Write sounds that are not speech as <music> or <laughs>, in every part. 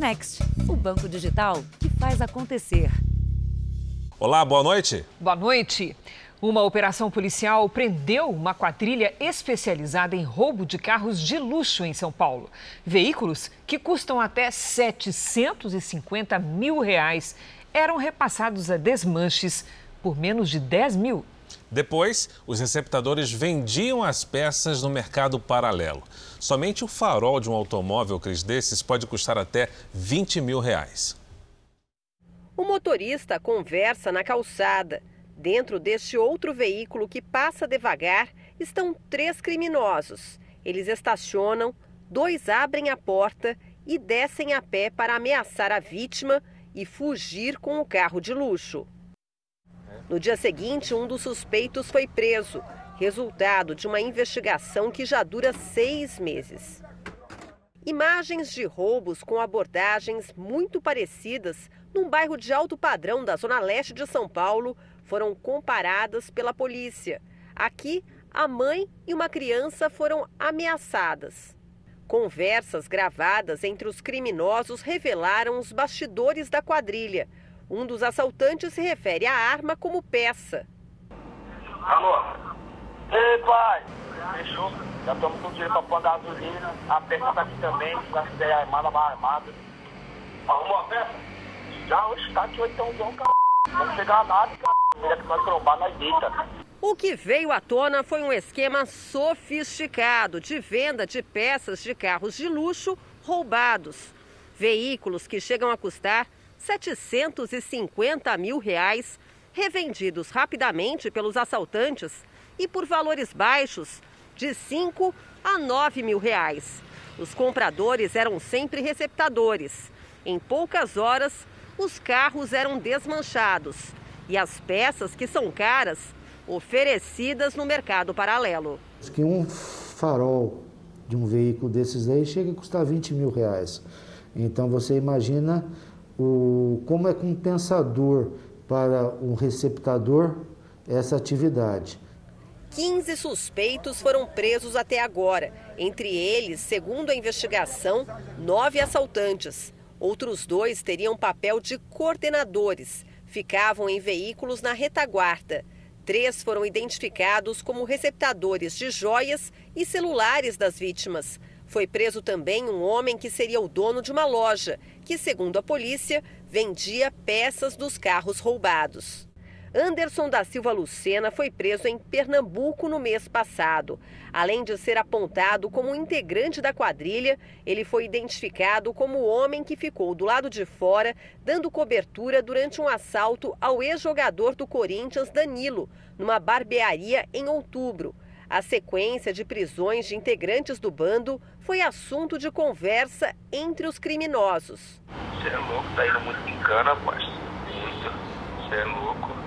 Next, o banco digital que faz acontecer. Olá, boa noite. Boa noite. Uma operação policial prendeu uma quadrilha especializada em roubo de carros de luxo em São Paulo. Veículos que custam até 750 mil reais eram repassados a desmanches por menos de 10 mil. Depois, os receptadores vendiam as peças no mercado paralelo. Somente o farol de um automóvel Cris desses pode custar até 20 mil reais. O motorista conversa na calçada. Dentro deste outro veículo que passa devagar estão três criminosos. Eles estacionam, dois abrem a porta e descem a pé para ameaçar a vítima e fugir com o carro de luxo. No dia seguinte, um dos suspeitos foi preso, resultado de uma investigação que já dura seis meses. Imagens de roubos com abordagens muito parecidas num bairro de alto padrão da zona leste de São Paulo foram comparadas pela polícia. Aqui, a mãe e uma criança foram ameaçadas. Conversas gravadas entre os criminosos revelaram os bastidores da quadrilha. Um dos assaltantes se refere à arma como peça. Alô? Ei, pai! Fechou? Já estamos com dinheiro para pôr gasolina. A peça tá aqui também, se quiser armada, vai armada. Arrumou a peça? Já, hoje tá aqui, então, cara. Vamos chegar lá, cara. O que veio à tona foi um esquema sofisticado de venda de peças de carros de luxo roubados. Veículos que chegam a custar 750 mil reais, revendidos rapidamente pelos assaltantes e por valores baixos, de 5 a 9 mil reais. Os compradores eram sempre receptadores. Em poucas horas, os carros eram desmanchados e as peças que são caras oferecidas no mercado paralelo. Que um farol de um veículo desses aí chega a custar 20 mil reais. Então você imagina o, como é compensador para um receptador essa atividade. 15 suspeitos foram presos até agora. Entre eles, segundo a investigação, nove assaltantes. Outros dois teriam papel de coordenadores ficavam em veículos na retaguarda. Três foram identificados como receptadores de joias e celulares das vítimas. Foi preso também um homem que seria o dono de uma loja, que, segundo a polícia, vendia peças dos carros roubados. Anderson da Silva Lucena foi preso em Pernambuco no mês passado. Além de ser apontado como integrante da quadrilha, ele foi identificado como o homem que ficou do lado de fora, dando cobertura durante um assalto ao ex-jogador do Corinthians, Danilo, numa barbearia em outubro. A sequência de prisões de integrantes do bando foi assunto de conversa entre os criminosos. Você é louco, tá indo muito picana, parceiro. Muito. Você é louco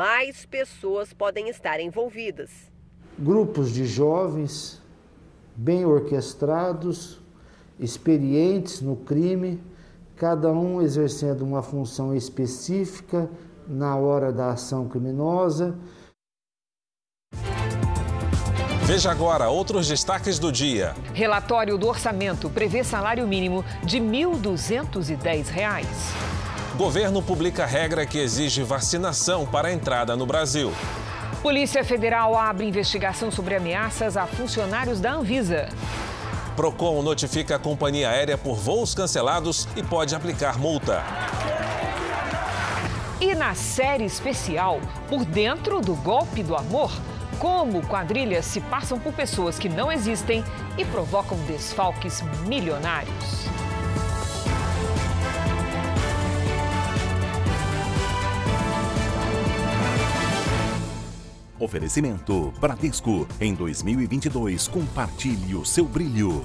mais pessoas podem estar envolvidas. Grupos de jovens bem orquestrados, experientes no crime, cada um exercendo uma função específica na hora da ação criminosa. Veja agora outros destaques do dia. Relatório do orçamento prevê salário mínimo de R$ 1.210. Governo publica regra que exige vacinação para a entrada no Brasil. Polícia Federal abre investigação sobre ameaças a funcionários da Anvisa. Procon notifica a companhia aérea por voos cancelados e pode aplicar multa. E na série especial, por dentro do golpe do amor, como quadrilhas se passam por pessoas que não existem e provocam desfalques milionários. Oferecimento Bradesco. Em 2022, compartilhe o seu brilho.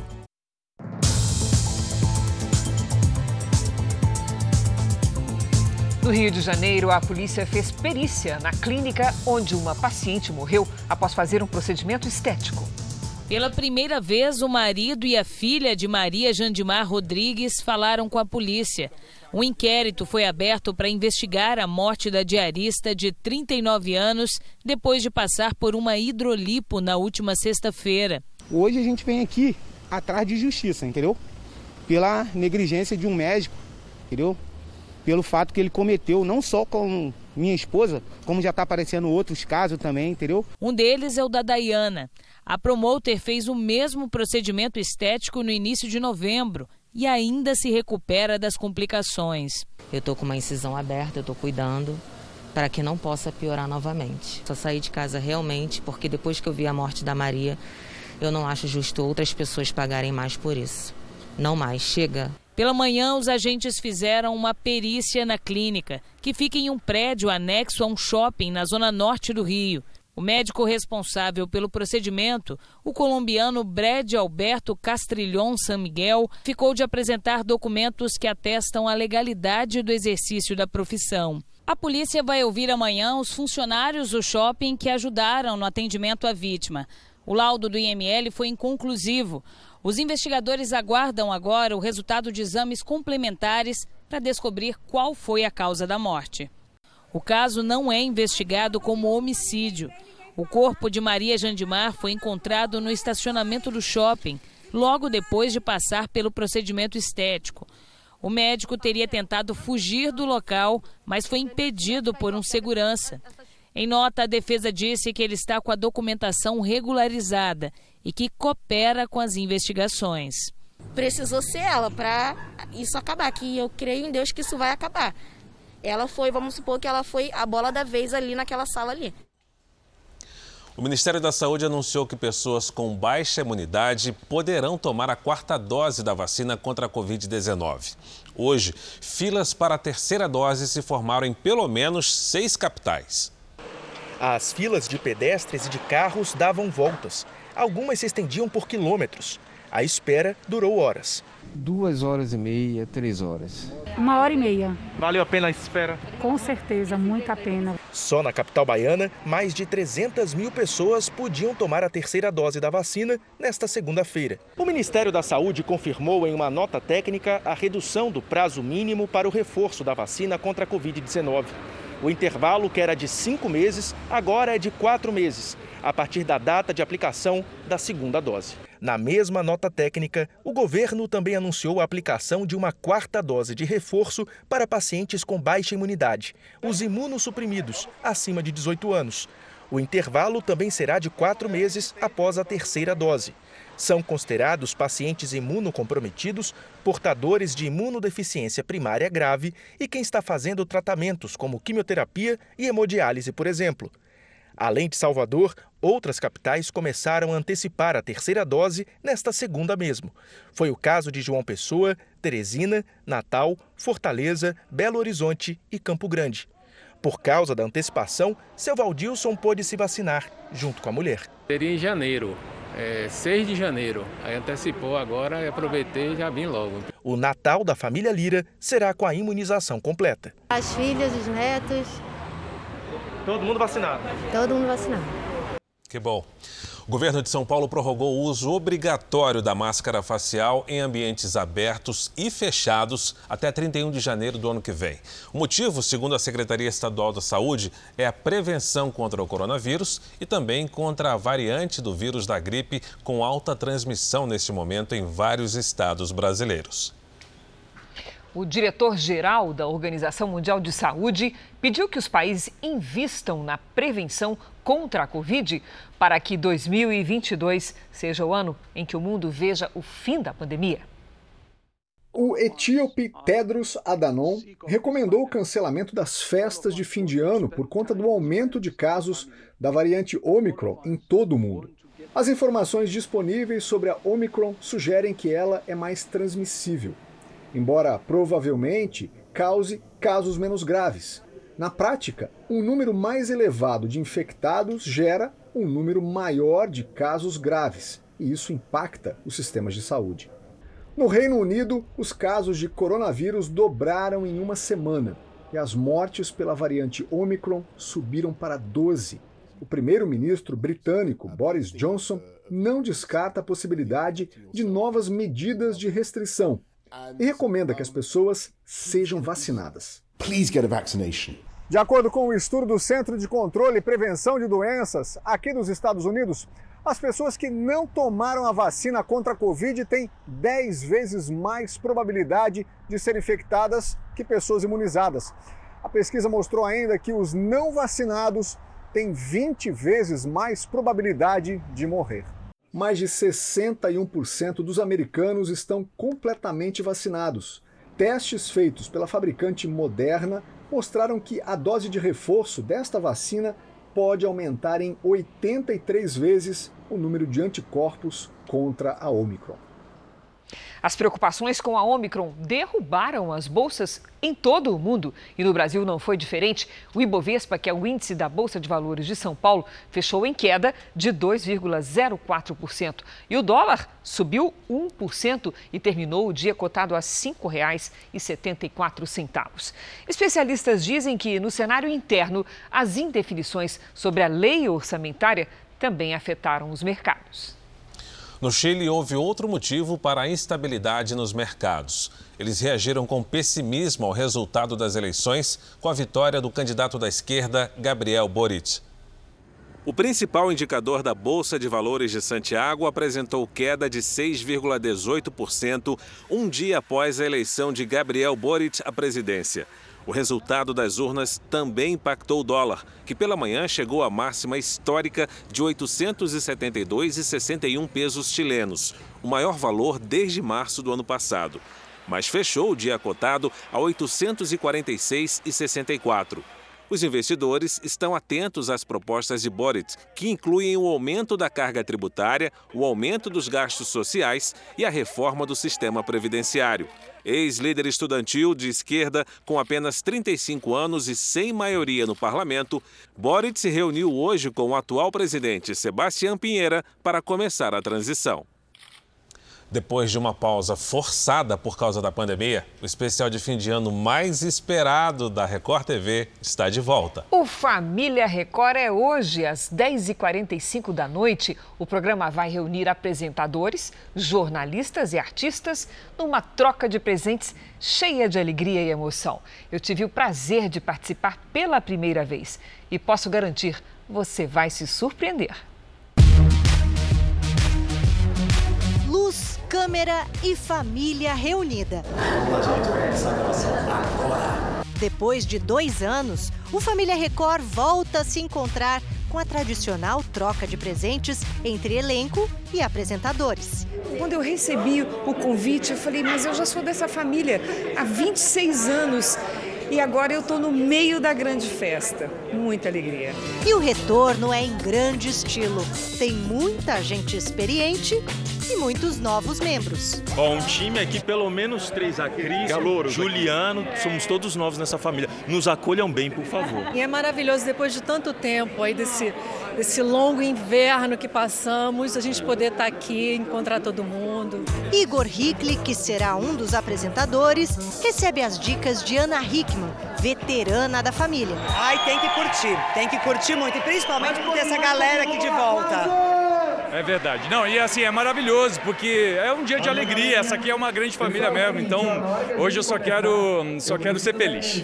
No Rio de Janeiro, a polícia fez perícia na clínica onde uma paciente morreu após fazer um procedimento estético. Pela primeira vez, o marido e a filha de Maria Jandimar Rodrigues falaram com a polícia. Um inquérito foi aberto para investigar a morte da diarista de 39 anos depois de passar por uma hidrolipo na última sexta-feira. Hoje a gente vem aqui atrás de justiça, entendeu? pela negligência de um médico, entendeu? Pelo fato que ele cometeu, não só com minha esposa, como já está aparecendo outros casos também, entendeu? Um deles é o da Dayana. A promoter fez o mesmo procedimento estético no início de novembro e ainda se recupera das complicações. Eu estou com uma incisão aberta, eu estou cuidando para que não possa piorar novamente. Só saí de casa realmente porque depois que eu vi a morte da Maria, eu não acho justo outras pessoas pagarem mais por isso. Não mais, chega. Pela manhã, os agentes fizeram uma perícia na clínica, que fica em um prédio anexo a um shopping na zona norte do Rio. O médico responsável pelo procedimento, o colombiano Brad Alberto Castrilhon San Miguel, ficou de apresentar documentos que atestam a legalidade do exercício da profissão. A polícia vai ouvir amanhã os funcionários do shopping que ajudaram no atendimento à vítima. O laudo do IML foi inconclusivo. Os investigadores aguardam agora o resultado de exames complementares para descobrir qual foi a causa da morte. O caso não é investigado como homicídio. O corpo de Maria Jandimar foi encontrado no estacionamento do shopping, logo depois de passar pelo procedimento estético. O médico teria tentado fugir do local, mas foi impedido por um segurança. Em nota, a defesa disse que ele está com a documentação regularizada e que coopera com as investigações. Precisou ser ela para isso acabar, que eu creio em Deus que isso vai acabar. Ela foi, vamos supor que ela foi a bola da vez ali naquela sala ali. O Ministério da Saúde anunciou que pessoas com baixa imunidade poderão tomar a quarta dose da vacina contra a Covid-19. Hoje, filas para a terceira dose se formaram em pelo menos seis capitais. As filas de pedestres e de carros davam voltas. Algumas se estendiam por quilômetros. A espera durou horas. Duas horas e meia, três horas. Uma hora e meia. Valeu a pena a espera? Com certeza, muito a pena. Só na capital baiana, mais de 300 mil pessoas podiam tomar a terceira dose da vacina nesta segunda-feira. O Ministério da Saúde confirmou em uma nota técnica a redução do prazo mínimo para o reforço da vacina contra a Covid-19. O intervalo, que era de cinco meses, agora é de quatro meses, a partir da data de aplicação da segunda dose. Na mesma nota técnica, o governo também anunciou a aplicação de uma quarta dose de reforço para pacientes com baixa imunidade, os imunossuprimidos, acima de 18 anos. O intervalo também será de quatro meses após a terceira dose. São considerados pacientes imunocomprometidos, portadores de imunodeficiência primária grave e quem está fazendo tratamentos como quimioterapia e hemodiálise, por exemplo. Além de Salvador, outras capitais começaram a antecipar a terceira dose nesta segunda mesmo. Foi o caso de João Pessoa, Teresina, Natal, Fortaleza, Belo Horizonte e Campo Grande. Por causa da antecipação, seu Valdilson pôde se vacinar, junto com a mulher. Seria em janeiro, é, 6 de janeiro. Aí antecipou agora e aproveitei e já vim logo. O Natal da família Lira será com a imunização completa. As filhas, os netos. Todo mundo vacinado? Todo mundo vacinado. Que bom. O governo de São Paulo prorrogou o uso obrigatório da máscara facial em ambientes abertos e fechados até 31 de janeiro do ano que vem. O motivo, segundo a Secretaria Estadual da Saúde, é a prevenção contra o coronavírus e também contra a variante do vírus da gripe com alta transmissão neste momento em vários estados brasileiros. O diretor-geral da Organização Mundial de Saúde pediu que os países invistam na prevenção contra a Covid para que 2022 seja o ano em que o mundo veja o fim da pandemia. O etíope Tedros Adhanom recomendou o cancelamento das festas de fim de ano por conta do aumento de casos da variante Omicron em todo o mundo. As informações disponíveis sobre a Omicron sugerem que ela é mais transmissível embora provavelmente cause casos menos graves. Na prática, um número mais elevado de infectados gera um número maior de casos graves, e isso impacta os sistemas de saúde. No Reino Unido, os casos de coronavírus dobraram em uma semana e as mortes pela variante Omicron subiram para 12. O primeiro-ministro britânico Boris Johnson não descarta a possibilidade de novas medidas de restrição e recomenda que as pessoas sejam vacinadas. Please get a vaccination. De acordo com o um estudo do Centro de Controle e Prevenção de Doenças aqui dos Estados Unidos, As pessoas que não tomaram a vacina contra a Covid têm 10 vezes mais probabilidade de ser infectadas que pessoas imunizadas. A pesquisa mostrou ainda que os não vacinados têm 20 vezes mais probabilidade de morrer. Mais de 61% dos americanos estão completamente vacinados. Testes feitos pela fabricante Moderna mostraram que a dose de reforço desta vacina pode aumentar em 83 vezes o número de anticorpos contra a Omicron. As preocupações com a Omicron derrubaram as bolsas em todo o mundo. E no Brasil não foi diferente. O Ibovespa, que é o índice da Bolsa de Valores de São Paulo, fechou em queda de 2,04%. E o dólar subiu 1% e terminou o dia cotado a R$ 5,74. Especialistas dizem que, no cenário interno, as indefinições sobre a lei orçamentária também afetaram os mercados. No Chile, houve outro motivo para a instabilidade nos mercados. Eles reagiram com pessimismo ao resultado das eleições, com a vitória do candidato da esquerda, Gabriel Boric. O principal indicador da Bolsa de Valores de Santiago apresentou queda de 6,18%, um dia após a eleição de Gabriel Boric à presidência. O resultado das urnas também impactou o dólar, que pela manhã chegou à máxima histórica de 872,61 pesos chilenos, o maior valor desde março do ano passado. Mas fechou o dia cotado a 846,64. Os investidores estão atentos às propostas de Boric, que incluem o aumento da carga tributária, o aumento dos gastos sociais e a reforma do sistema previdenciário. Ex-líder estudantil de esquerda, com apenas 35 anos e sem maioria no parlamento, Boric se reuniu hoje com o atual presidente Sebastião Pinheira para começar a transição. Depois de uma pausa forçada por causa da pandemia, o especial de fim de ano mais esperado da Record TV está de volta. O Família Record é hoje, às 10h45 da noite. O programa vai reunir apresentadores, jornalistas e artistas numa troca de presentes cheia de alegria e emoção. Eu tive o prazer de participar pela primeira vez e posso garantir, você vai se surpreender. Câmera e família reunida. Depois de dois anos, o Família Record volta a se encontrar com a tradicional troca de presentes entre elenco e apresentadores. Quando eu recebi o convite, eu falei, mas eu já sou dessa família há 26 anos e agora eu estou no meio da grande festa. Muita alegria. E o retorno é em grande estilo. Tem muita gente experiente e muitos novos membros. Bom, um time aqui, pelo menos três. A Cris, Juliano, somos todos novos nessa família. Nos acolham bem, por favor. E é maravilhoso, depois de tanto tempo aí, desse, desse longo inverno que passamos, a gente poder estar aqui, encontrar todo mundo. Igor Hickley, que será um dos apresentadores, recebe as dicas de Ana Hickman, veterana da família. Ai, tem que curtir, tem que curtir muito, e principalmente por ter essa galera aqui de volta. É verdade. Não, e assim, é maravilhoso, porque é um dia de alegria. Essa aqui é uma grande família mesmo. Então, hoje eu só quero, só quero ser feliz.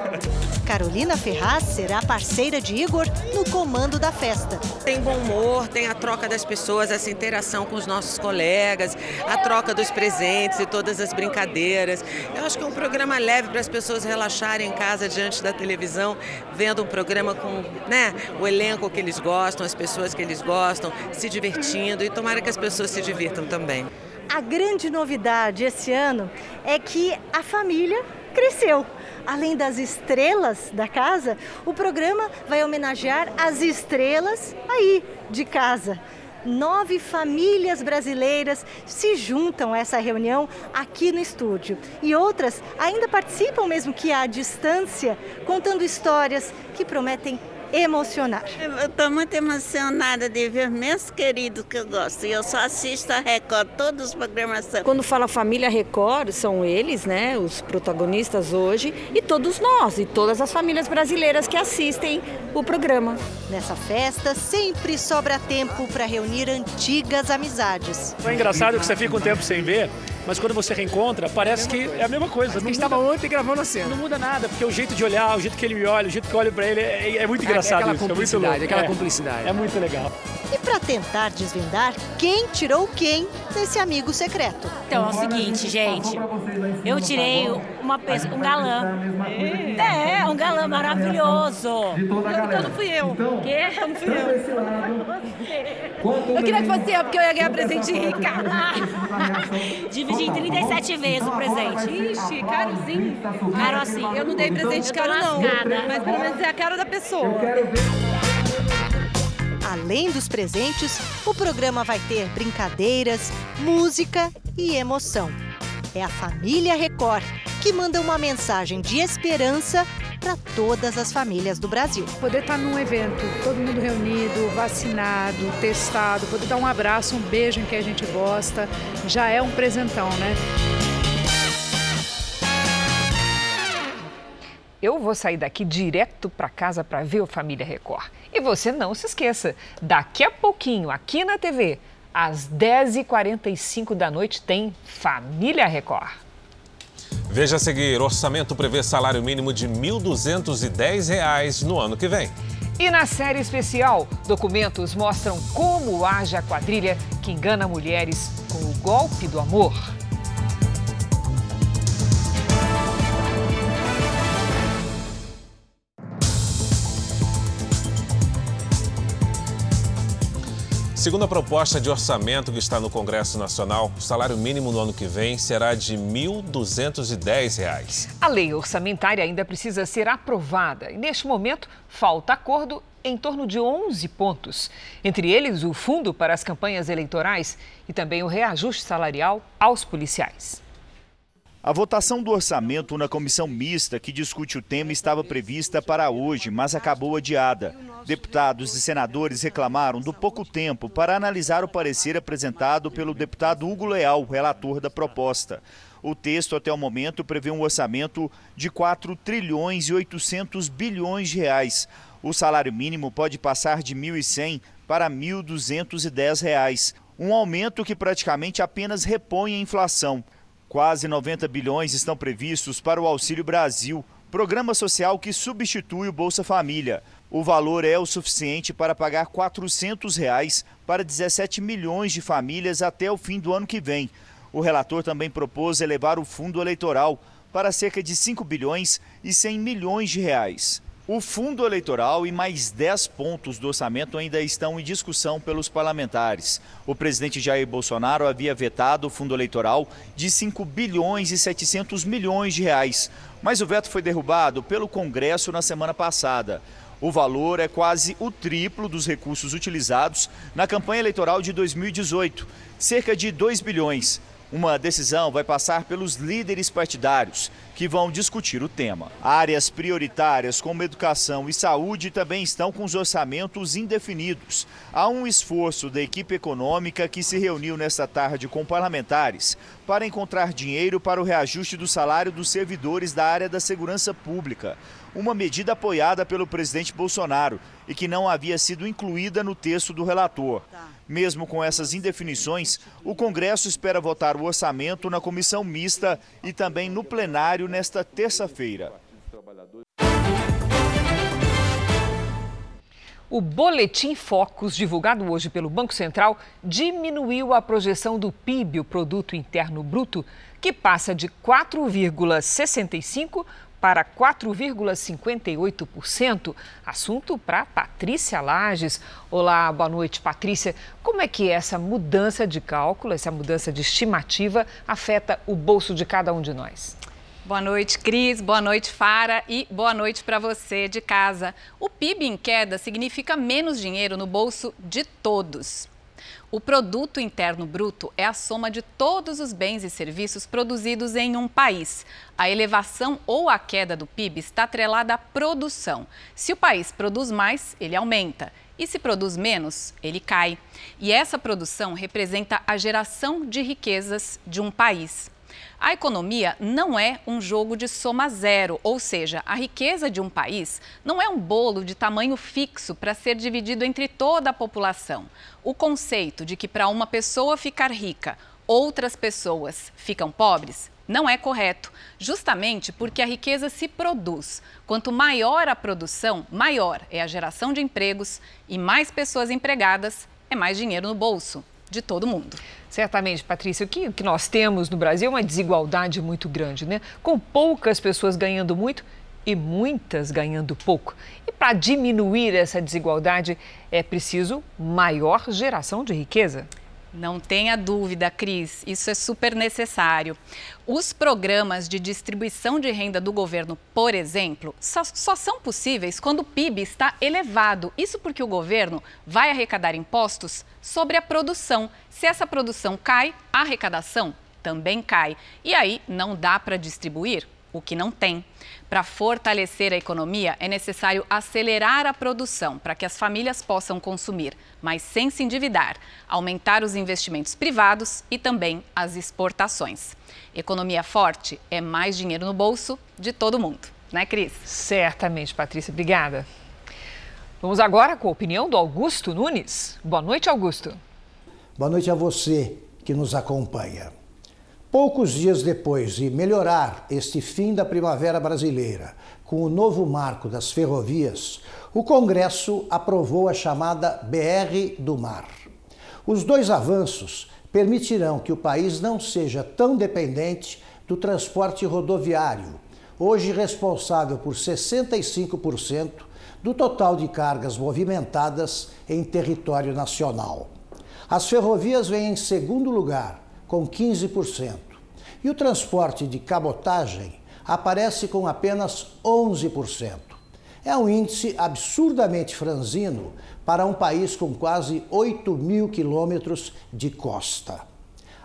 <laughs> Carolina Ferraz será parceira de Igor no comando da festa. Tem bom humor, tem a troca das pessoas, essa interação com os nossos colegas, a troca dos presentes e todas as brincadeiras. Eu acho que é um programa leve para as pessoas relaxarem em casa diante da televisão, vendo um programa com né, o elenco que eles gostam, as pessoas que eles gostam, se divertindo e tomara que as pessoas se divirtam também. A grande novidade esse ano é que a família cresceu. Além das estrelas da casa, o programa vai homenagear as estrelas aí de casa. Nove famílias brasileiras se juntam a essa reunião aqui no estúdio. E outras ainda participam, mesmo que à distância, contando histórias que prometem emocionar. Eu estou muito emocionada de ver meus queridos que eu gosto. E eu só assisto a Record, todos os programas. Quando fala família Record, são eles, né, os protagonistas hoje, e todos nós, e todas as famílias brasileiras que assistem o programa. Nessa festa, sempre sobra tempo para reunir antigas amizades. É engraçado que você fica um tempo sem ver, mas quando você reencontra, parece que é a mesma coisa. Não estava ontem gravando a cena. Não muda nada, porque o jeito de olhar, o jeito que ele me olha, o jeito que eu olho para ele é, é muito engraçado. É aquela isso, cumplicidade, é muito louco. aquela é, cumplicidade. É muito legal. e para tentar desvendar quem tirou quem desse amigo secreto. Então é o seguinte, gente. Eu tirei uma pessoa, um galã. É, um galã maravilhoso. Então não fui eu. Quê? Então não fui eu. Eu queria que fosse eu, porque eu ia ganhar presente rica. <laughs> Dividi em 37 vezes o presente. Ixi, carozinho. Caro assim. Eu não dei presente Eu caro, não. lascada. Mas pelo menos é a cara da pessoa. Além dos presentes, o programa vai ter brincadeiras, música e emoção. É a família Record que manda uma mensagem de esperança para todas as famílias do Brasil. Poder estar num evento, todo mundo reunido, vacinado, testado, poder dar um abraço, um beijo em quem a gente gosta, já é um presentão, né? Eu vou sair daqui direto para casa para ver o Família Record. E você não se esqueça, daqui a pouquinho, aqui na TV, às 10h45 da noite, tem Família Record. Veja a seguir: orçamento prevê salário mínimo de R$ 1.210 no ano que vem. E na série especial, documentos mostram como age a quadrilha que engana mulheres com o golpe do amor. Segundo a proposta de orçamento que está no Congresso Nacional, o salário mínimo no ano que vem será de R$ 1.210. A lei orçamentária ainda precisa ser aprovada e, neste momento, falta acordo em torno de 11 pontos. Entre eles, o fundo para as campanhas eleitorais e também o reajuste salarial aos policiais. A votação do orçamento na comissão mista que discute o tema estava prevista para hoje, mas acabou adiada. Deputados e senadores reclamaram do pouco tempo para analisar o parecer apresentado pelo deputado Hugo Leal, relator da proposta. O texto, até o momento, prevê um orçamento de 4 trilhões e 800 bilhões de reais. O salário mínimo pode passar de R$ 1.100 para 1.210 reais, um aumento que praticamente apenas repõe a inflação. Quase 90 bilhões estão previstos para o Auxílio Brasil, programa social que substitui o Bolsa Família. O valor é o suficiente para pagar 400 reais para 17 milhões de famílias até o fim do ano que vem. O relator também propôs elevar o fundo eleitoral para cerca de 5 bilhões e 100 milhões de reais. O fundo eleitoral e mais 10 pontos do orçamento ainda estão em discussão pelos parlamentares. O presidente Jair Bolsonaro havia vetado o fundo eleitoral de 5 bilhões e 700 milhões de reais, mas o veto foi derrubado pelo Congresso na semana passada. O valor é quase o triplo dos recursos utilizados na campanha eleitoral de 2018, cerca de 2 bilhões. Uma decisão vai passar pelos líderes partidários, que vão discutir o tema. Áreas prioritárias como educação e saúde também estão com os orçamentos indefinidos. Há um esforço da equipe econômica que se reuniu nesta tarde com parlamentares para encontrar dinheiro para o reajuste do salário dos servidores da área da segurança pública. Uma medida apoiada pelo presidente Bolsonaro e que não havia sido incluída no texto do relator. Mesmo com essas indefinições, o Congresso espera votar o orçamento na comissão mista e também no plenário nesta terça-feira. O Boletim Focus, divulgado hoje pelo Banco Central, diminuiu a projeção do PIB, o Produto Interno Bruto, que passa de 4,65% para 4,58%. Assunto para Patrícia Lages. Olá, boa noite, Patrícia. Como é que essa mudança de cálculo, essa mudança de estimativa, afeta o bolso de cada um de nós? Boa noite, Cris. Boa noite, Fara. E boa noite para você de casa. O PIB em queda significa menos dinheiro no bolso de todos. O produto interno bruto é a soma de todos os bens e serviços produzidos em um país. A elevação ou a queda do PIB está atrelada à produção. Se o país produz mais, ele aumenta. E se produz menos, ele cai. E essa produção representa a geração de riquezas de um país. A economia não é um jogo de soma zero, ou seja, a riqueza de um país não é um bolo de tamanho fixo para ser dividido entre toda a população. O conceito de que para uma pessoa ficar rica, outras pessoas ficam pobres não é correto, justamente porque a riqueza se produz. Quanto maior a produção, maior é a geração de empregos e mais pessoas empregadas é mais dinheiro no bolso de todo mundo. Certamente, Patrícia, o que, que nós temos no Brasil é uma desigualdade muito grande, né? Com poucas pessoas ganhando muito e muitas ganhando pouco. E para diminuir essa desigualdade é preciso maior geração de riqueza. Não tenha dúvida, Cris, isso é super necessário. Os programas de distribuição de renda do governo, por exemplo, só, só, são possíveis quando o PIB está elevado. Isso porque o governo vai arrecadar impostos sobre a produção. Se essa produção cai, a arrecadação também cai. E aí não dá para distribuir o que não tem. Para fortalecer a economia, é necessário acelerar a produção para que as famílias possam consumir, mas sem se endividar, aumentar os investimentos privados e também as exportações. Economia forte é mais dinheiro no bolso de todo mundo, né, Cris? Certamente, Patrícia. Obrigada. Vamos agora com a opinião do Augusto Nunes. Boa noite, Augusto. Boa noite a você que nos acompanha. Poucos dias depois de melhorar este fim da primavera brasileira com o novo marco das ferrovias, o Congresso aprovou a chamada BR do Mar. Os dois avanços permitirão que o país não seja tão dependente do transporte rodoviário, hoje responsável por 65% do total de cargas movimentadas em território nacional. As ferrovias vêm em segundo lugar, com 15%. E o transporte de cabotagem aparece com apenas 11%. É um índice absurdamente franzino para um país com quase 8 mil quilômetros de costa.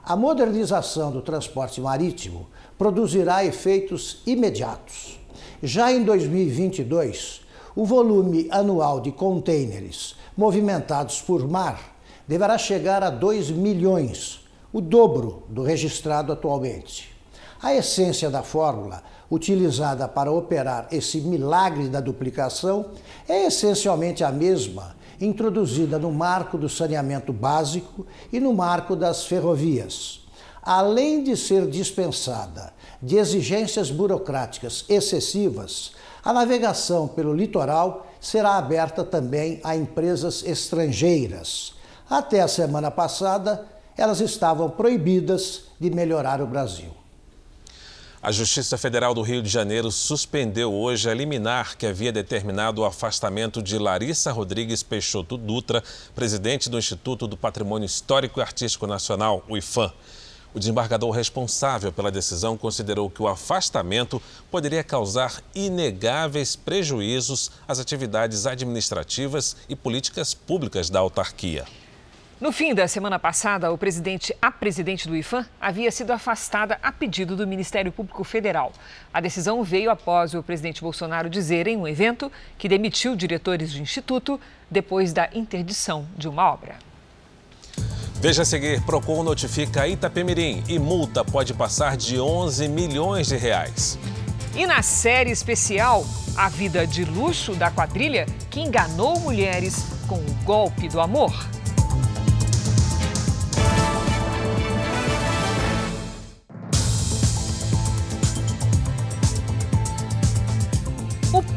A modernização do transporte marítimo produzirá efeitos imediatos. Já em 2022, o volume anual de contêineres movimentados por mar deverá chegar a 2 milhões, o dobro do registrado atualmente. A essência da fórmula utilizada para operar esse milagre da duplicação é essencialmente a mesma introduzida no marco do saneamento básico e no marco das ferrovias. Além de ser dispensada de exigências burocráticas excessivas, a navegação pelo litoral será aberta também a empresas estrangeiras. Até a semana passada, elas estavam proibidas de melhorar o Brasil. A Justiça Federal do Rio de Janeiro suspendeu hoje a liminar que havia determinado o afastamento de Larissa Rodrigues Peixoto Dutra, presidente do Instituto do Patrimônio Histórico e Artístico Nacional, o IFAM. O desembargador responsável pela decisão considerou que o afastamento poderia causar inegáveis prejuízos às atividades administrativas e políticas públicas da autarquia. No fim da semana passada, o presidente, a presidente do IFAM havia sido afastada a pedido do Ministério Público Federal. A decisão veio após o presidente Bolsonaro dizer em um evento que demitiu diretores do instituto depois da interdição de uma obra. Veja a seguir, Procon notifica Itapemirim e multa pode passar de 11 milhões de reais. E na série especial, a vida de luxo da quadrilha que enganou mulheres com o golpe do amor.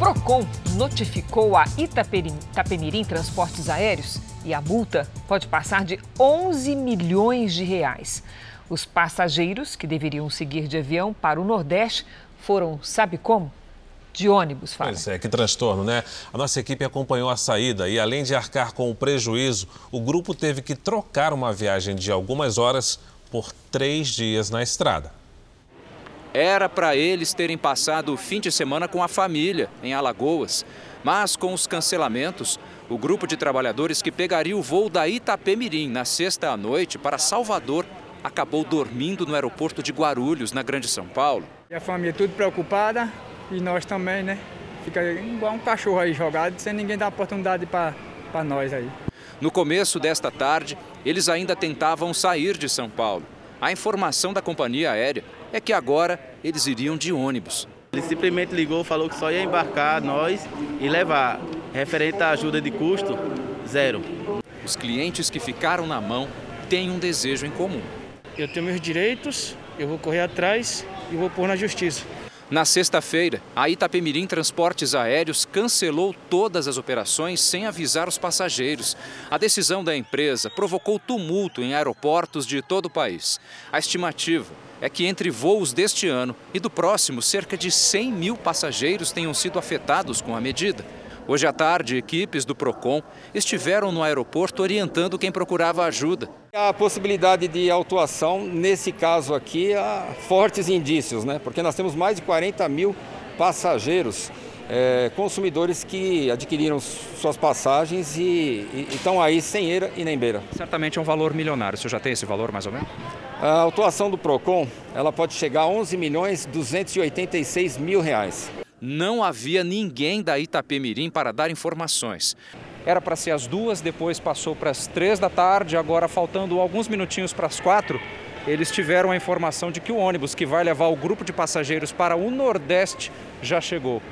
PROCON notificou a Itapemirim Transportes Aéreos e a multa pode passar de 11 milhões de reais. Os passageiros que deveriam seguir de avião para o Nordeste foram, sabe como? De ônibus, fala. Pois é, que transtorno, né? A nossa equipe acompanhou a saída e, além de arcar com o prejuízo, o grupo teve que trocar uma viagem de algumas horas por três dias na estrada. Era para eles terem passado o fim de semana com a família, em Alagoas. Mas com os cancelamentos, o grupo de trabalhadores que pegaria o voo da Itapemirim na sexta à noite para Salvador acabou dormindo no aeroporto de Guarulhos, na Grande São Paulo. E a família tudo preocupada e nós também, né? Fica igual um cachorro aí jogado, sem ninguém dar oportunidade para nós aí. No começo desta tarde, eles ainda tentavam sair de São Paulo. A informação da companhia aérea é que agora eles iriam de ônibus. Ele simplesmente ligou, falou que só ia embarcar nós e levar. Referente à ajuda de custo, zero. Os clientes que ficaram na mão têm um desejo em comum. Eu tenho meus direitos, eu vou correr atrás e vou pôr na justiça. Na sexta-feira, a Itapemirim Transportes Aéreos cancelou todas as operações sem avisar os passageiros. A decisão da empresa provocou tumulto em aeroportos de todo o país. A estimativa é que entre voos deste ano e do próximo, cerca de 100 mil passageiros tenham sido afetados com a medida. Hoje à tarde, equipes do PROCON estiveram no aeroporto orientando quem procurava ajuda. A possibilidade de autuação, nesse caso aqui, há fortes indícios, né? porque nós temos mais de 40 mil passageiros, é, consumidores que adquiriram suas passagens e, estão aí sem eira e nem beira. Certamente é um valor milionário. O senhor já tem esse valor mais ou menos? A autuação do PROCON ela pode chegar a 11 milhões 286 mil reais não havia ninguém da Itapemirim para dar informações. Era para ser às duas, depois passou para as três da tarde, agora faltando alguns minutinhos para as quatro, eles tiveram a informação de que o ônibus que vai levar o grupo de passageiros para o Nordeste já chegou.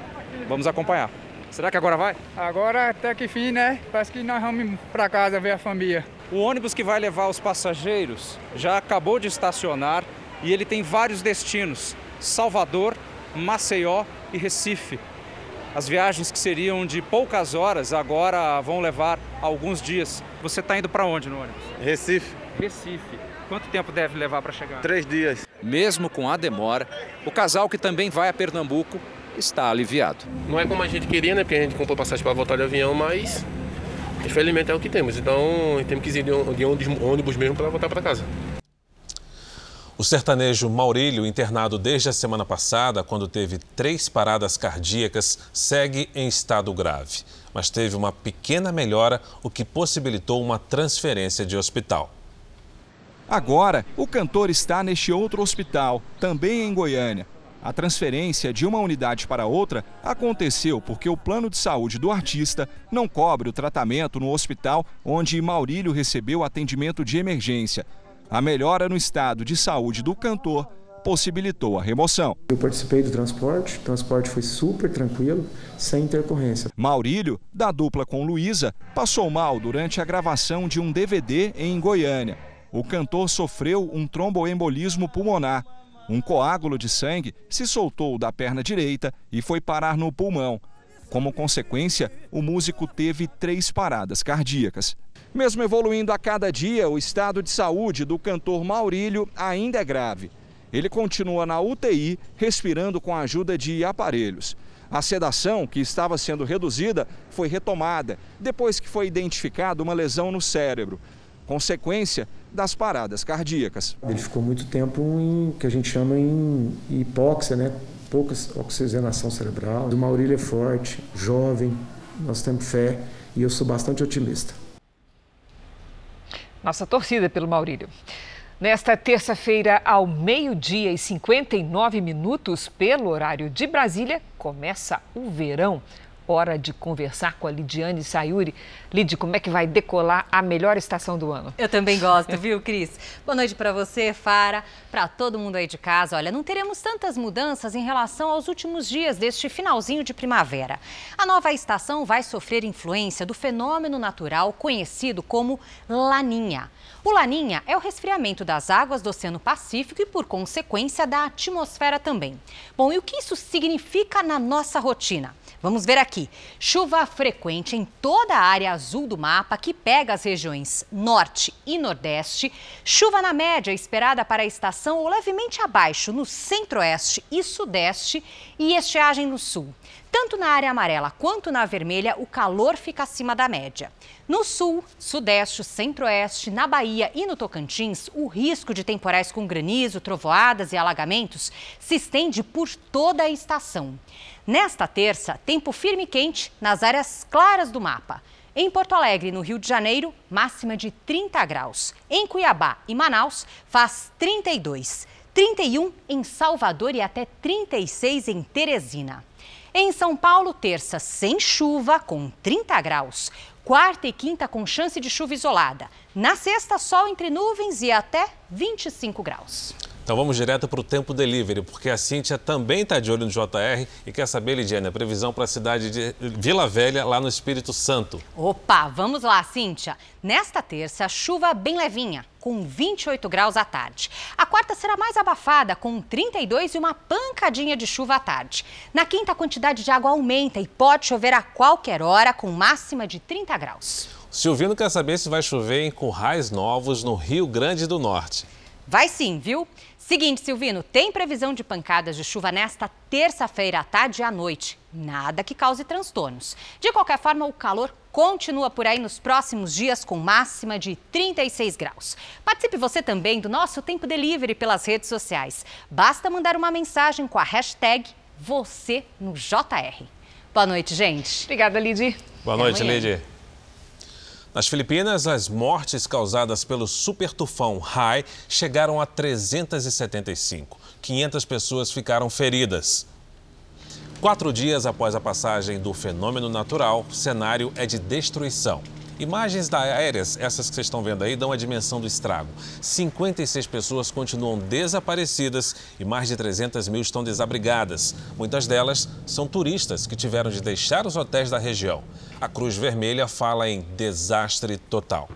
Vamos acompanhar. Será que agora vai? Agora até que fim, né? Parece que nós vamos para casa ver a família. O ônibus que vai levar os passageiros já acabou de estacionar e ele tem vários destinos: Salvador, Maceió e Recife. As viagens que seriam de poucas horas agora vão levar alguns dias. Você está indo para onde no ônibus? Recife. Recife. Quanto tempo deve levar para chegar? Três dias. Mesmo com a demora, o casal que também vai a Pernambuco está aliviado. Não é como a gente queria, né? Porque a gente comprou passagem para voltar de avião, mas infelizmente é o que temos. Então temos que ir de ônibus mesmo para voltar para casa. O sertanejo Maurílio, internado desde a semana passada, quando teve três paradas cardíacas, segue em estado grave. Mas teve uma pequena melhora, o que possibilitou uma transferência de hospital. Agora, o cantor está neste outro hospital, também em Goiânia. A transferência de uma unidade para outra aconteceu porque o plano de saúde do artista não cobre o tratamento no hospital onde Maurílio recebeu atendimento de emergência. A melhora no estado de saúde do cantor possibilitou a remoção. Eu participei do transporte, o transporte foi super tranquilo, sem intercorrência. Maurílio, da dupla com Luísa, passou mal durante a gravação de um DVD em Goiânia. O cantor sofreu um tromboembolismo pulmonar. Um coágulo de sangue se soltou da perna direita e foi parar no pulmão. Como consequência, o músico teve três paradas cardíacas. Mesmo evoluindo a cada dia, o estado de saúde do cantor Maurílio ainda é grave. Ele continua na UTI, respirando com a ajuda de aparelhos. A sedação, que estava sendo reduzida, foi retomada depois que foi identificada uma lesão no cérebro, consequência das paradas cardíacas. Ele ficou muito tempo em que a gente chama em hipóxia, né? pouca oxigenação cerebral. O Maurílio é forte, jovem, nós temos fé e eu sou bastante otimista. Nossa torcida pelo Maurílio. Nesta terça-feira, ao meio-dia e 59 minutos, pelo horário de Brasília, começa o verão hora de conversar com a Lidiane Sayuri. Lid, como é que vai decolar a melhor estação do ano? Eu também gosto, <laughs> viu, Cris? Boa noite para você, Fara, para todo mundo aí de casa. Olha, não teremos tantas mudanças em relação aos últimos dias deste finalzinho de primavera. A nova estação vai sofrer influência do fenômeno natural conhecido como Laninha. O Laninha é o resfriamento das águas do Oceano Pacífico e, por consequência, da atmosfera também. Bom, e o que isso significa na nossa rotina? Vamos ver aqui. Chuva frequente em toda a área azul do mapa, que pega as regiões norte e nordeste. Chuva na média esperada para a estação ou levemente abaixo no centro-oeste e sudeste e estiagem no sul. Tanto na área amarela quanto na vermelha, o calor fica acima da média. No sul, sudeste, centro-oeste, na Bahia e no Tocantins, o risco de temporais com granizo, trovoadas e alagamentos se estende por toda a estação. Nesta terça, tempo firme e quente nas áreas claras do mapa. Em Porto Alegre, no Rio de Janeiro, máxima de 30 graus. Em Cuiabá e Manaus, faz 32. 31 em Salvador e até 36 em Teresina. Em São Paulo, terça sem chuva, com 30 graus. Quarta e quinta com chance de chuva isolada. Na sexta, sol entre nuvens e até 25 graus. Então vamos direto para o tempo delivery, porque a Cíntia também está de olho no JR e quer saber, Lidiane, a previsão para a cidade de Vila Velha, lá no Espírito Santo. Opa, vamos lá, Cíntia. Nesta terça, chuva bem levinha, com 28 graus à tarde. A quarta será mais abafada, com 32 e uma pancadinha de chuva à tarde. Na quinta, a quantidade de água aumenta e pode chover a qualquer hora, com máxima de 30 graus. Silvino quer saber se vai chover em currais novos no Rio Grande do Norte. Vai sim, viu? Seguinte, Silvino, tem previsão de pancadas de chuva nesta terça-feira à tarde e à noite. Nada que cause transtornos. De qualquer forma, o calor continua por aí nos próximos dias com máxima de 36 graus. Participe você também do nosso Tempo Delivery pelas redes sociais. Basta mandar uma mensagem com a hashtag você no JR. Boa noite, gente. Obrigada, Lidy. Boa noite, Lidy. Nas Filipinas, as mortes causadas pelo super tufão Hai chegaram a 375. 500 pessoas ficaram feridas. Quatro dias após a passagem do fenômeno natural, o cenário é de destruição. Imagens da aéreas, essas que vocês estão vendo aí, dão a dimensão do estrago. 56 pessoas continuam desaparecidas e mais de 300 mil estão desabrigadas. Muitas delas são turistas que tiveram de deixar os hotéis da região. A Cruz Vermelha fala em desastre total.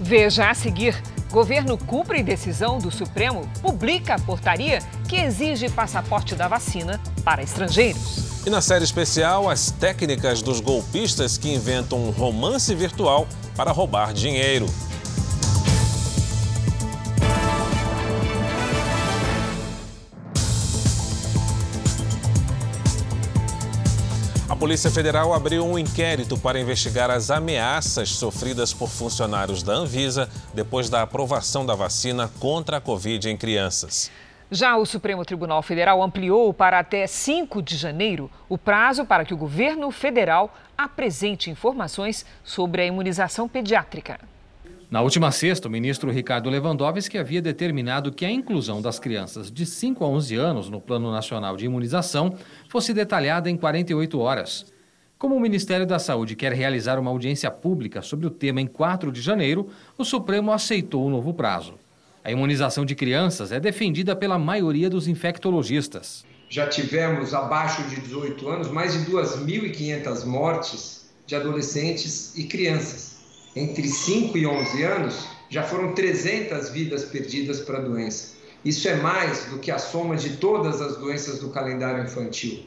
Veja a seguir. Governo cumpre decisão do Supremo, publica portaria que exige passaporte da vacina para estrangeiros. E na série especial, as técnicas dos golpistas que inventam um romance virtual para roubar dinheiro. A Polícia Federal abriu um inquérito para investigar as ameaças sofridas por funcionários da Anvisa depois da aprovação da vacina contra a Covid em crianças. Já o Supremo Tribunal Federal ampliou para até 5 de janeiro o prazo para que o governo federal apresente informações sobre a imunização pediátrica. Na última sexta, o ministro Ricardo Lewandowski havia determinado que a inclusão das crianças de 5 a 11 anos no Plano Nacional de Imunização fosse detalhada em 48 horas. Como o Ministério da Saúde quer realizar uma audiência pública sobre o tema em 4 de janeiro, o Supremo aceitou o novo prazo. A imunização de crianças é defendida pela maioria dos infectologistas. Já tivemos, abaixo de 18 anos, mais de 2.500 mortes de adolescentes e crianças. Entre 5 e 11 anos, já foram 300 vidas perdidas para a doença. Isso é mais do que a soma de todas as doenças do calendário infantil.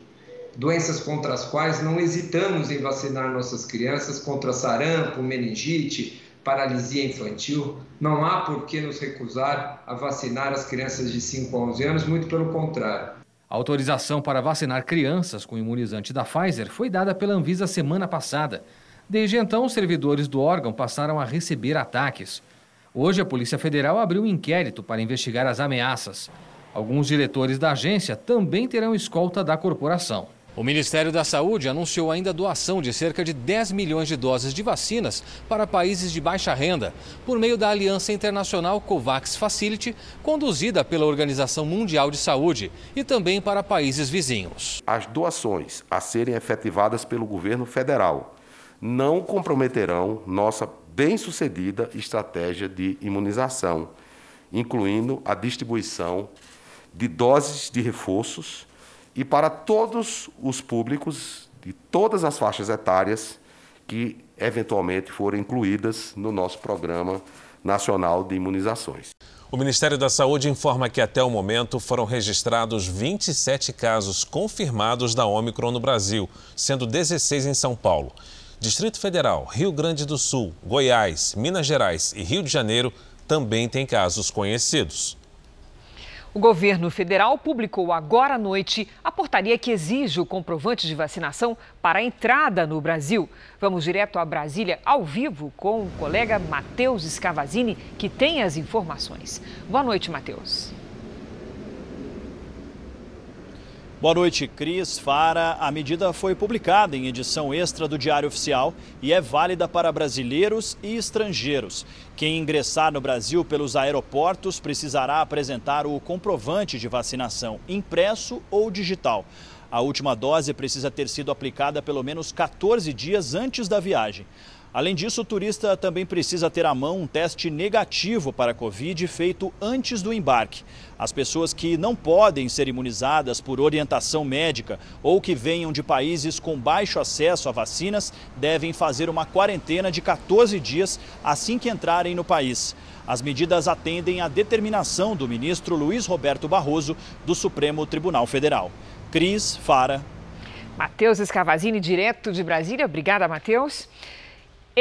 Doenças contra as quais não hesitamos em vacinar nossas crianças contra sarampo, meningite, paralisia infantil. Não há por que nos recusar a vacinar as crianças de 5 a 11 anos, muito pelo contrário. A autorização para vacinar crianças com imunizante da Pfizer foi dada pela Anvisa semana passada. Desde então, os servidores do órgão passaram a receber ataques. Hoje, a Polícia Federal abriu um inquérito para investigar as ameaças. Alguns diretores da agência também terão escolta da corporação. O Ministério da Saúde anunciou ainda a doação de cerca de 10 milhões de doses de vacinas para países de baixa renda, por meio da Aliança Internacional COVAX Facility, conduzida pela Organização Mundial de Saúde, e também para países vizinhos. As doações a serem efetivadas pelo governo federal não comprometerão nossa bem-sucedida estratégia de imunização, incluindo a distribuição de doses de reforços e para todos os públicos de todas as faixas etárias que eventualmente forem incluídas no nosso programa nacional de imunizações. O Ministério da Saúde informa que até o momento foram registrados 27 casos confirmados da Omicron no Brasil, sendo 16 em São Paulo. Distrito Federal, Rio Grande do Sul, Goiás, Minas Gerais e Rio de Janeiro também têm casos conhecidos. O governo federal publicou agora à noite a portaria que exige o comprovante de vacinação para a entrada no Brasil. Vamos direto a Brasília, ao vivo, com o colega Matheus Scavazini, que tem as informações. Boa noite, Matheus. Boa noite, Cris. Fara. A medida foi publicada em edição extra do Diário Oficial e é válida para brasileiros e estrangeiros. Quem ingressar no Brasil pelos aeroportos precisará apresentar o comprovante de vacinação impresso ou digital. A última dose precisa ter sido aplicada pelo menos 14 dias antes da viagem. Além disso, o turista também precisa ter à mão um teste negativo para a Covid feito antes do embarque. As pessoas que não podem ser imunizadas por orientação médica ou que venham de países com baixo acesso a vacinas devem fazer uma quarentena de 14 dias assim que entrarem no país. As medidas atendem à determinação do ministro Luiz Roberto Barroso, do Supremo Tribunal Federal. Cris, Fara. Matheus Escavazini, direto de Brasília. Obrigada, Matheus.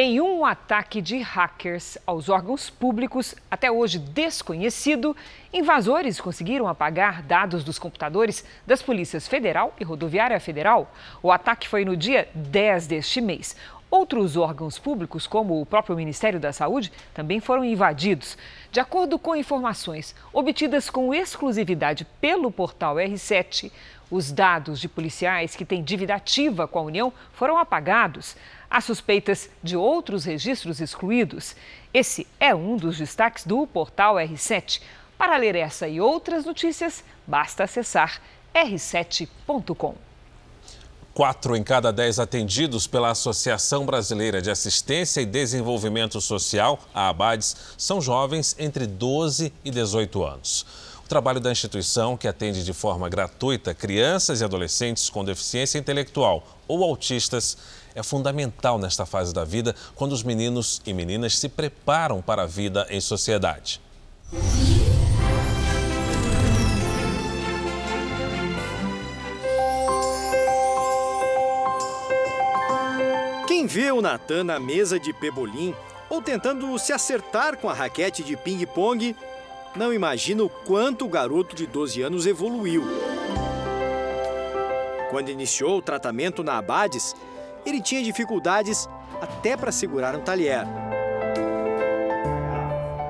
Em um ataque de hackers aos órgãos públicos, até hoje desconhecido, invasores conseguiram apagar dados dos computadores das polícias federal e rodoviária federal. O ataque foi no dia 10 deste mês. Outros órgãos públicos, como o próprio Ministério da Saúde, também foram invadidos. De acordo com informações obtidas com exclusividade pelo portal R7, os dados de policiais que têm dívida ativa com a União foram apagados. Há suspeitas de outros registros excluídos. Esse é um dos destaques do portal R7. Para ler essa e outras notícias, basta acessar r7.com. Quatro em cada dez atendidos pela Associação Brasileira de Assistência e Desenvolvimento Social, a ABADES, são jovens entre 12 e 18 anos. O trabalho da instituição, que atende de forma gratuita crianças e adolescentes com deficiência intelectual ou autistas, é fundamental nesta fase da vida, quando os meninos e meninas se preparam para a vida em sociedade. Quem vê o Natan na mesa de pebolim ou tentando se acertar com a raquete de ping-pong, não imagina o quanto o garoto de 12 anos evoluiu. Quando iniciou o tratamento na Abades, ele tinha dificuldades até para segurar um talher.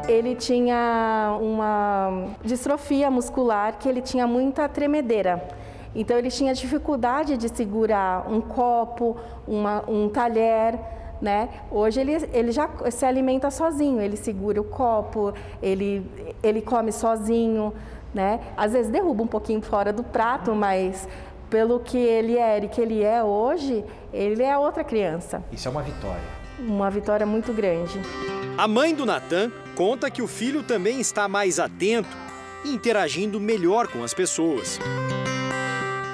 Ele tinha uma distrofia muscular que ele tinha muita tremedeira. Então ele tinha dificuldade de segurar um copo, uma, um talher. Né? Hoje ele, ele já se alimenta sozinho, ele segura o copo, ele, ele come sozinho. Né? Às vezes derruba um pouquinho fora do prato, mas pelo que ele era e que ele é hoje, ele é outra criança. Isso é uma vitória. Uma vitória muito grande. A mãe do Natan conta que o filho também está mais atento e interagindo melhor com as pessoas.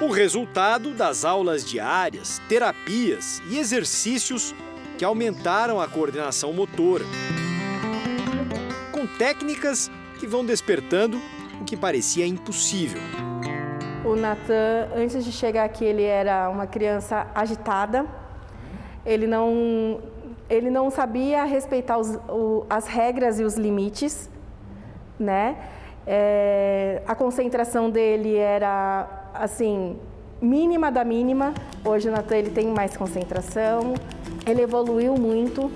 O resultado das aulas diárias, terapias e exercícios que aumentaram a coordenação motora. Com técnicas que vão despertando o que parecia impossível. O Natan, antes de chegar aqui, ele era uma criança agitada. Ele não, ele não sabia respeitar os, o, as regras e os limites, né? É, a concentração dele era assim mínima da mínima. Hoje o Natan ele tem mais concentração. Ele evoluiu muito.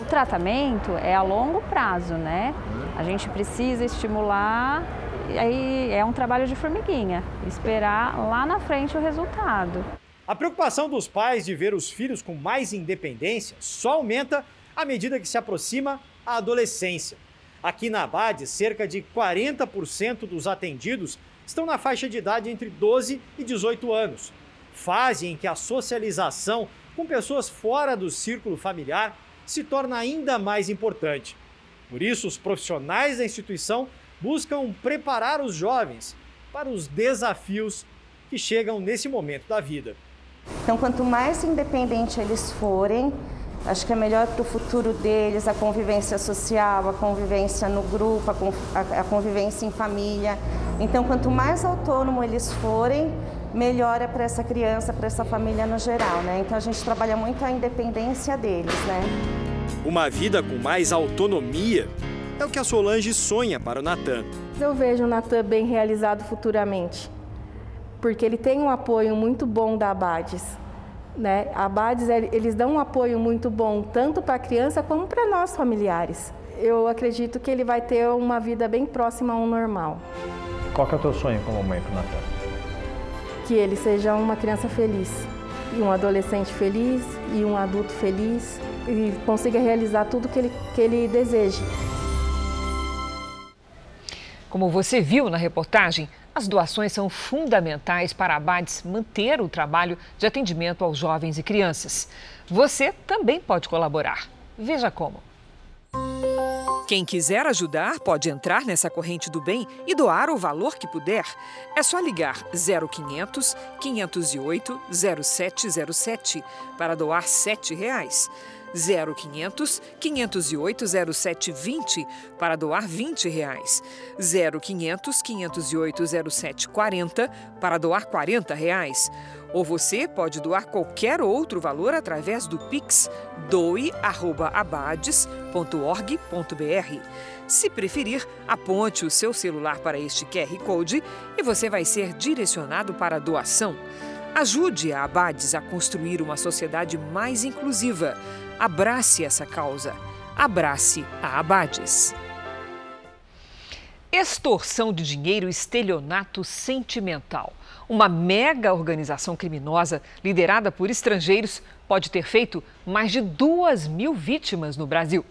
O tratamento é a longo prazo, né? A gente precisa estimular aí é um trabalho de formiguinha, esperar lá na frente o resultado. A preocupação dos pais de ver os filhos com mais independência só aumenta à medida que se aproxima a adolescência. Aqui na Abade, cerca de 40% dos atendidos estão na faixa de idade entre 12 e 18 anos, fase em que a socialização com pessoas fora do círculo familiar se torna ainda mais importante. Por isso, os profissionais da instituição buscam preparar os jovens para os desafios que chegam nesse momento da vida. Então, quanto mais independente eles forem, acho que é melhor para o futuro deles, a convivência social, a convivência no grupo, a convivência em família. Então, quanto mais autônomo eles forem, melhor é para essa criança, para essa família no geral, né? Então a gente trabalha muito a independência deles, né? Uma vida com mais autonomia é o que a Solange sonha para o Natan. Eu vejo o Natan bem realizado futuramente, porque ele tem um apoio muito bom da Abades. Né? A Abades, eles dão um apoio muito bom tanto para a criança como para nós familiares. Eu acredito que ele vai ter uma vida bem próxima ao normal. Qual que é o teu sonho como mãe para o Natan? Que ele seja uma criança feliz, e um adolescente feliz, e um adulto feliz, e consiga realizar tudo que ele, que ele deseja. Como você viu na reportagem, As doações são fundamentais para a Abades manter o trabalho de atendimento aos jovens e crianças. Você também pode colaborar. Veja como. Quem quiser ajudar pode entrar nessa corrente do bem e doar o valor que puder. É só ligar 0500 508 0707 para doar 7 reais. 0500 508 0720 para doar 20 reais. 0500 508 0740 para doar 40 reais. Ou você pode doar qualquer outro valor através do Pix doe@abades.org.br. Se preferir, aponte o seu celular para este QR Code e você vai ser direcionado para a doação. Ajude a Abades a construir uma sociedade mais inclusiva. Abrace essa causa. Abrace a Abades. Extorsão de dinheiro e estelionato sentimental. Uma mega organização criminosa liderada por estrangeiros pode ter feito mais de duas mil vítimas no Brasil.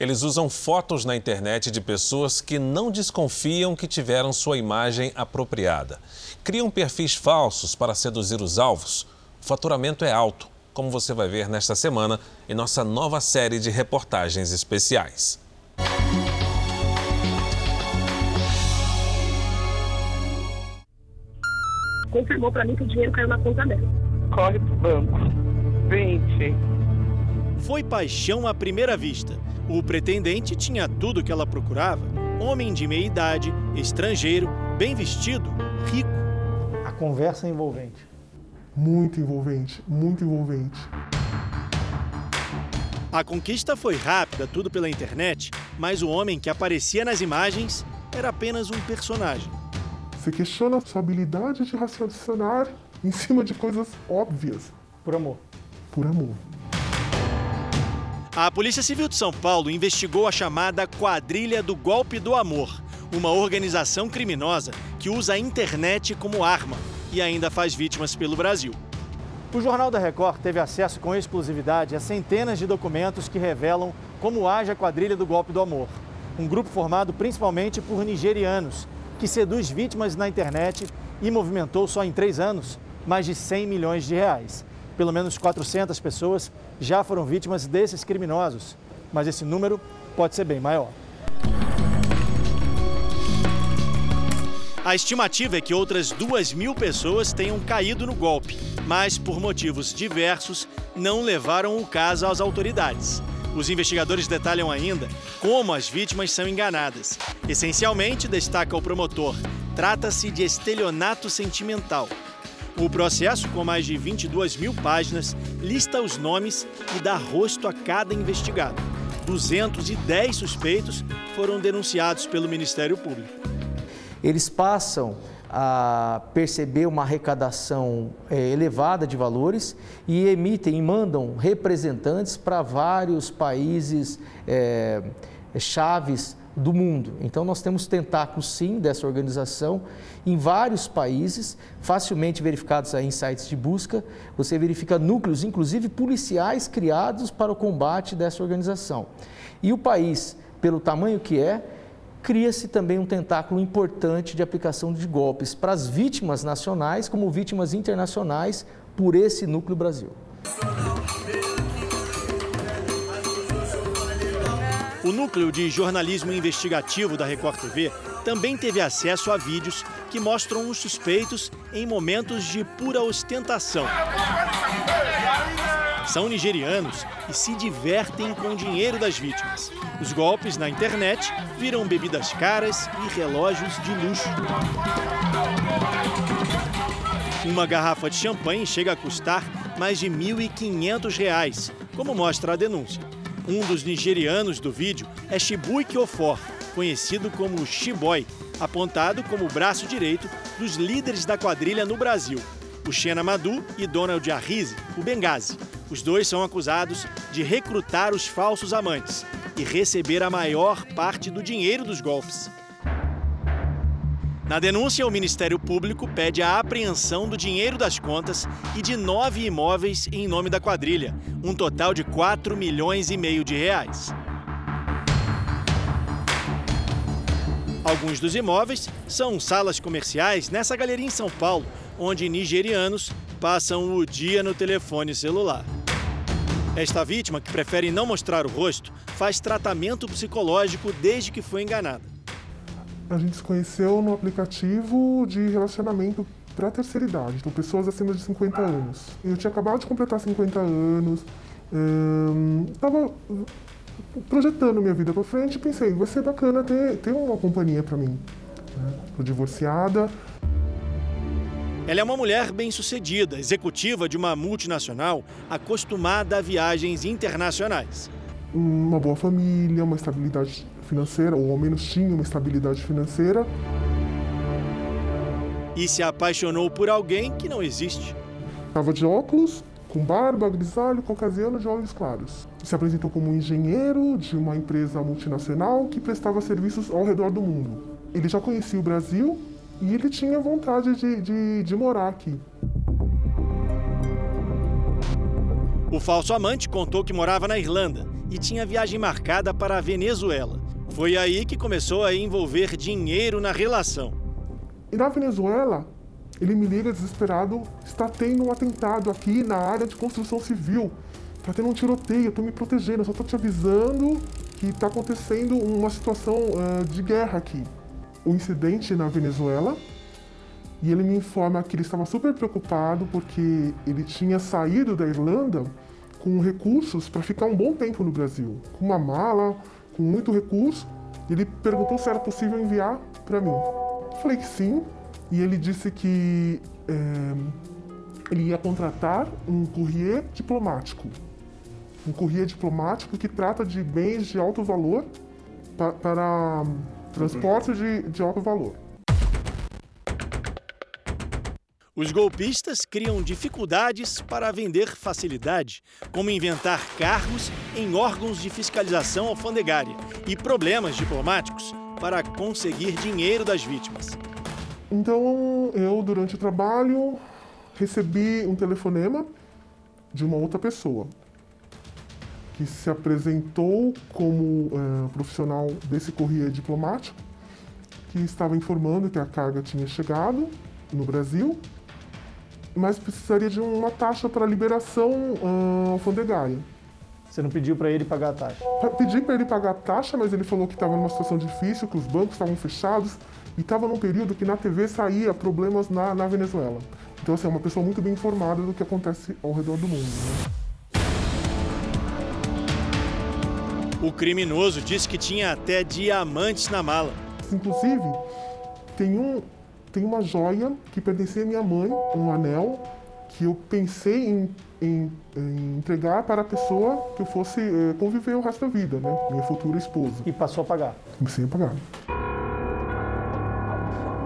Eles usam fotos na internet de pessoas que não desconfiam que tiveram sua imagem apropriada. Criam perfis falsos para seduzir os alvos. O faturamento é alto, como você vai ver nesta semana em nossa nova série de reportagens especiais. confirmou para mim que o dinheiro caiu na conta dela. Corre pro banco. 20. Foi paixão à primeira vista. O pretendente tinha tudo o que ela procurava: homem de meia idade, estrangeiro, bem vestido, rico. A conversa envolvente. Muito envolvente, muito envolvente. A conquista foi rápida, tudo pela internet, mas o homem que aparecia nas imagens era apenas um personagem. Você questiona a sua habilidade de raciocinar em cima de coisas óbvias. Por amor. Por amor. A Polícia Civil de São Paulo investigou a chamada Quadrilha do Golpe do Amor, uma organização criminosa que usa a internet como arma e ainda faz vítimas pelo Brasil. O Jornal da Record teve acesso com exclusividade a centenas de documentos que revelam como age a Quadrilha do Golpe do Amor. Um grupo formado principalmente por nigerianos, que seduz vítimas na internet e movimentou só em três anos mais de 100 milhões de reais. Pelo menos 400 pessoas já foram vítimas desses criminosos, mas esse número pode ser bem maior. A estimativa é que outras duas mil pessoas tenham caído no golpe, mas por motivos diversos não levaram o caso às autoridades. Os investigadores detalham ainda como as vítimas são enganadas. Essencialmente, destaca o promotor, trata-se de estelionato sentimental. O processo, com mais de 22 mil páginas, lista os nomes e dá rosto a cada investigado. 210 suspeitos foram denunciados pelo Ministério Público. Eles passam a perceber uma arrecadação é, elevada de valores e emitem e mandam representantes para vários países é, chaves do mundo. Então, nós temos tentáculos, sim, dessa organização em vários países, facilmente verificados aí em sites de busca. Você verifica núcleos, inclusive policiais, criados para o combate dessa organização. E o país, pelo tamanho que é, cria-se também um tentáculo importante de aplicação de golpes para as vítimas nacionais como vítimas internacionais por esse núcleo Brasil. O núcleo de jornalismo investigativo da Record TV também teve acesso a vídeos que mostram os suspeitos em momentos de pura ostentação. São nigerianos e se divertem com o dinheiro das vítimas. Os golpes na internet viram bebidas caras e relógios de luxo. Uma garrafa de champanhe chega a custar mais de R$ 1.500, como mostra a denúncia. Um dos nigerianos do vídeo é Shibuike Ofor, conhecido como Shiboy, apontado como o braço direito dos líderes da quadrilha no Brasil, o Xena Madu e Donald Arrizi, o Benghazi. Os dois são acusados de recrutar os falsos amantes e receber a maior parte do dinheiro dos golpes. Na denúncia, o Ministério Público pede a apreensão do dinheiro das contas e de nove imóveis em nome da quadrilha, um total de 4 milhões e meio de reais. Alguns dos imóveis são salas comerciais nessa galeria em São Paulo, onde nigerianos passam o dia no telefone celular. Esta vítima, que prefere não mostrar o rosto, faz tratamento psicológico desde que foi enganada. A gente se conheceu no aplicativo de relacionamento para terceira idade, então pessoas acima de 50 anos. Eu tinha acabado de completar 50 anos, estava hum, projetando minha vida para frente e pensei, vai ser bacana ter, ter uma companhia para mim. Estou né? divorciada, ela é uma mulher bem-sucedida, executiva de uma multinacional, acostumada a viagens internacionais. Uma boa família, uma estabilidade financeira, ou ao menos tinha uma estabilidade financeira. E se apaixonou por alguém que não existe. Estava de óculos, com barba, grisalho, caucasiano de olhos claros. Se apresentou como um engenheiro de uma empresa multinacional que prestava serviços ao redor do mundo. Ele já conhecia o Brasil e ele tinha vontade de, de, de morar aqui. O falso amante contou que morava na Irlanda e tinha viagem marcada para a Venezuela. Foi aí que começou a envolver dinheiro na relação. E na Venezuela, ele me liga desesperado: está tendo um atentado aqui na área de construção civil. Está tendo um tiroteio, eu estou me protegendo, eu só estou te avisando que está acontecendo uma situação uh, de guerra aqui o incidente na Venezuela e ele me informa que ele estava super preocupado porque ele tinha saído da Irlanda com recursos para ficar um bom tempo no Brasil, com uma mala, com muito recurso. Ele perguntou se era possível enviar para mim. Eu falei que sim, e ele disse que é, ele ia contratar um courrier diplomático. Um courrier diplomático que trata de bens de alto valor para, para transporte de, de alto valor. Os golpistas criam dificuldades para vender facilidade, como inventar cargos em órgãos de fiscalização alfandegária e problemas diplomáticos para conseguir dinheiro das vítimas. Então, eu, durante o trabalho, recebi um telefonema de uma outra pessoa que se apresentou como uh, profissional desse correio diplomático, que estava informando que a carga tinha chegado no Brasil, mas precisaria de uma taxa para liberação uh, alfandegária. Você não pediu para ele pagar a taxa? Pedi para ele pagar a taxa, mas ele falou que estava numa situação difícil, que os bancos estavam fechados e estava num período que na TV saía problemas na, na Venezuela. Então, assim, é uma pessoa muito bem informada do que acontece ao redor do mundo. Né? O criminoso disse que tinha até diamantes na mala. Inclusive, tem, um, tem uma joia que pertencia à minha mãe, um anel, que eu pensei em, em, em entregar para a pessoa que eu fosse é, conviver o resto da vida, né? Minha futura esposa. E passou a pagar? Comecei a pagar.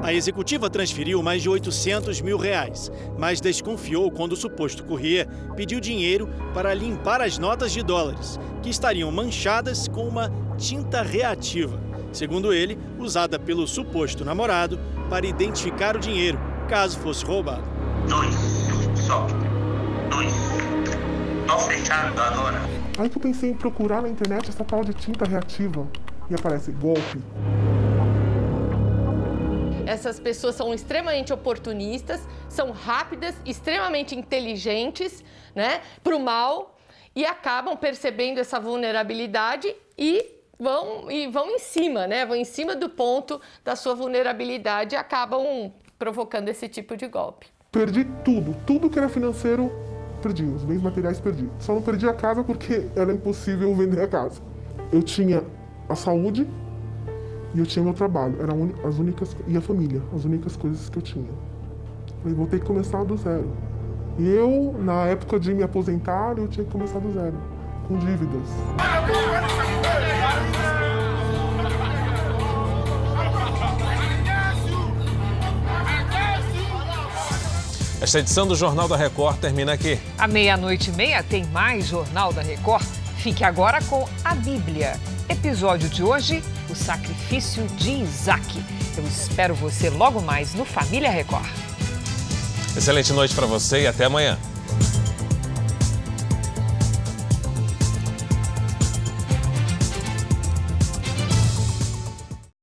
A executiva transferiu mais de 800 mil reais, mas desconfiou quando o suposto courrier pediu dinheiro para limpar as notas de dólares, que estariam manchadas com uma tinta reativa, segundo ele, usada pelo suposto namorado para identificar o dinheiro, caso fosse roubado. Dois, só. Dois. Tô fechando agora. Aí que eu pensei em procurar na internet essa tal de tinta reativa e aparece golpe. Essas pessoas são extremamente oportunistas, são rápidas, extremamente inteligentes, né, para o mal e acabam percebendo essa vulnerabilidade e vão e vão em cima, né? Vão em cima do ponto da sua vulnerabilidade e acabam provocando esse tipo de golpe. Perdi tudo, tudo que era financeiro, perdi, os bens materiais perdi. Só não perdi a casa porque era impossível vender a casa. Eu tinha a saúde, e eu tinha meu trabalho, eram as únicas e a família, as únicas coisas que eu tinha. Eu vou ter que começar do zero. E eu, na época de me aposentar, eu tinha que começar do zero, com dívidas. Esta edição do Jornal da Record termina aqui. À meia-noite e meia tem mais Jornal da Record. Fique agora com a Bíblia. Episódio de hoje: o sacrifício de Isaac. Eu espero você logo mais no Família Record. Excelente noite para você e até amanhã.